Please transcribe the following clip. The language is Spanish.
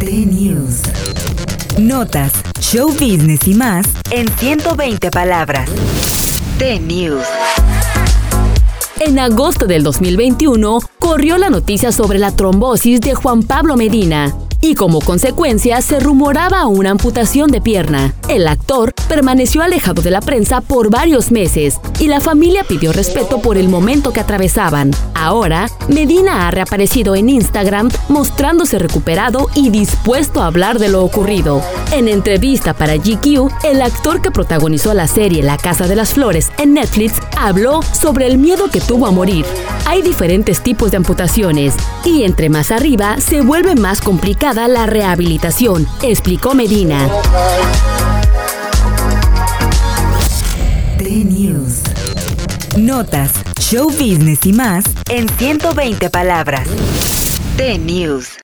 T-News. Notas, show business y más en 120 palabras. T-News. En agosto del 2021, corrió la noticia sobre la trombosis de Juan Pablo Medina, y como consecuencia se rumoraba una amputación de pierna. El actor permaneció alejado de la prensa por varios meses y la familia pidió respeto por el momento que atravesaban. Ahora, Medina ha reaparecido en Instagram mostrándose recuperado y dispuesto a hablar de lo ocurrido. En entrevista para GQ, el actor que protagonizó la serie La Casa de las Flores en Netflix habló sobre el miedo que tuvo a morir. Hay diferentes tipos de amputaciones y entre más arriba se vuelve más la rehabilitación, explicó Medina. T-News. Notas, show business y más en 120 palabras. T-News.